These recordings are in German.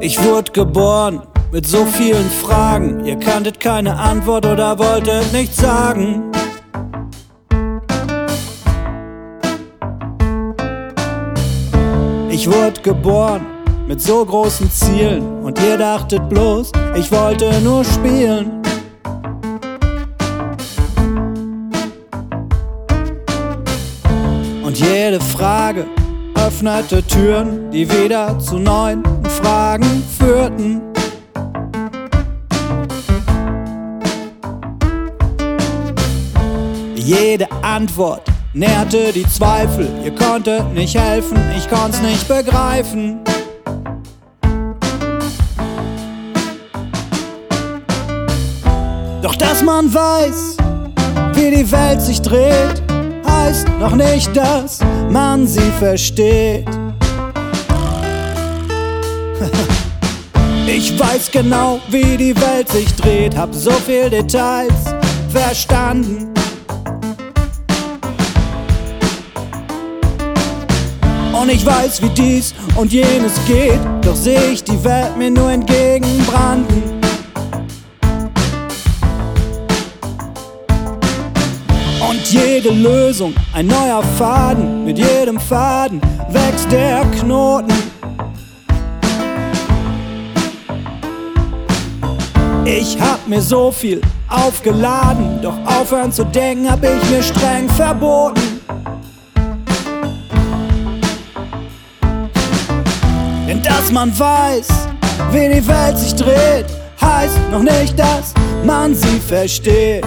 Ich wurde geboren mit so vielen Fragen. Ihr kanntet keine Antwort oder wolltet nichts sagen. Ich wurde geboren mit so großen Zielen und ihr dachtet bloß, ich wollte nur spielen. Und jede Frage öffnete Türen, die wieder zu neuen Fragen führten. Jede Antwort nährte die Zweifel. Ihr konntet nicht helfen, ich konnt's nicht begreifen. Doch dass man weiß, wie die Welt sich dreht, heißt noch nicht, dass man sie versteht. Ich weiß genau, wie die Welt sich dreht, hab so viel Details verstanden. Und ich weiß, wie dies und jenes geht, doch seh ich die Welt mir nur entgegenbranden. Jede Lösung ein neuer Faden, mit jedem Faden wächst der Knoten. Ich hab mir so viel aufgeladen, doch aufhören zu denken hab ich mir streng verboten. Denn dass man weiß, wie die Welt sich dreht, heißt noch nicht, dass man sie versteht.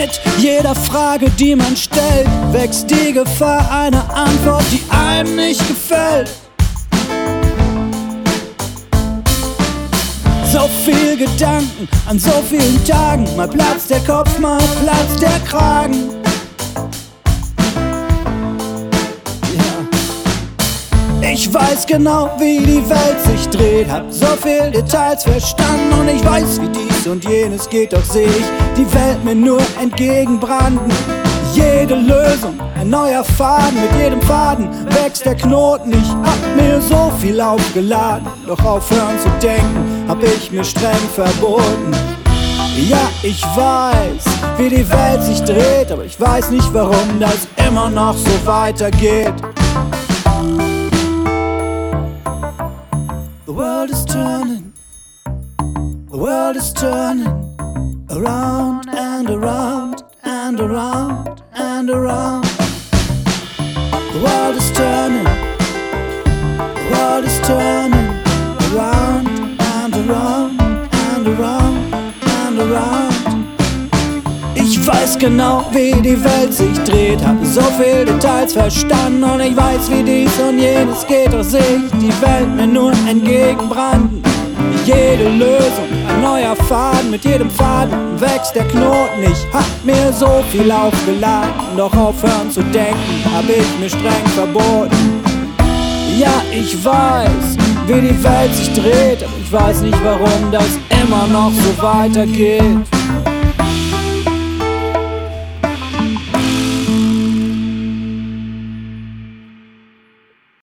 Mit jeder Frage, die man stellt, wächst die Gefahr einer Antwort, die einem nicht gefällt. So viel Gedanken an so vielen Tagen, mal platzt der Kopf, mal platzt der Kragen. Ich weiß genau, wie die Welt sich dreht, hab so viel Details verstanden und ich weiß, wie dies und jenes geht, doch seh ich die Welt mir nur entgegenbranden. Jede Lösung, ein neuer Faden, mit jedem Faden wächst der Knoten. Ich hab mir so viel aufgeladen, doch aufhören zu denken, hab ich mir streng verboten. Ja, ich weiß, wie die Welt sich dreht, aber ich weiß nicht, warum das immer noch so weitergeht. The world is turning, the world is turning. Around and around and around and around. The world is turning, the world is turning weiß genau, wie die Welt sich dreht, hab so viel Details verstanden und ich weiß, wie dies und jenes geht, doch seh ich die Welt mir nur entgegenbranden. Jede Lösung, ein neuer Faden, mit jedem Faden wächst der Knoten. Ich hab mir so viel aufgeladen, doch aufhören zu denken, hab ich mir streng verboten. Ja, ich weiß, wie die Welt sich dreht, aber ich weiß nicht, warum das immer noch so weitergeht.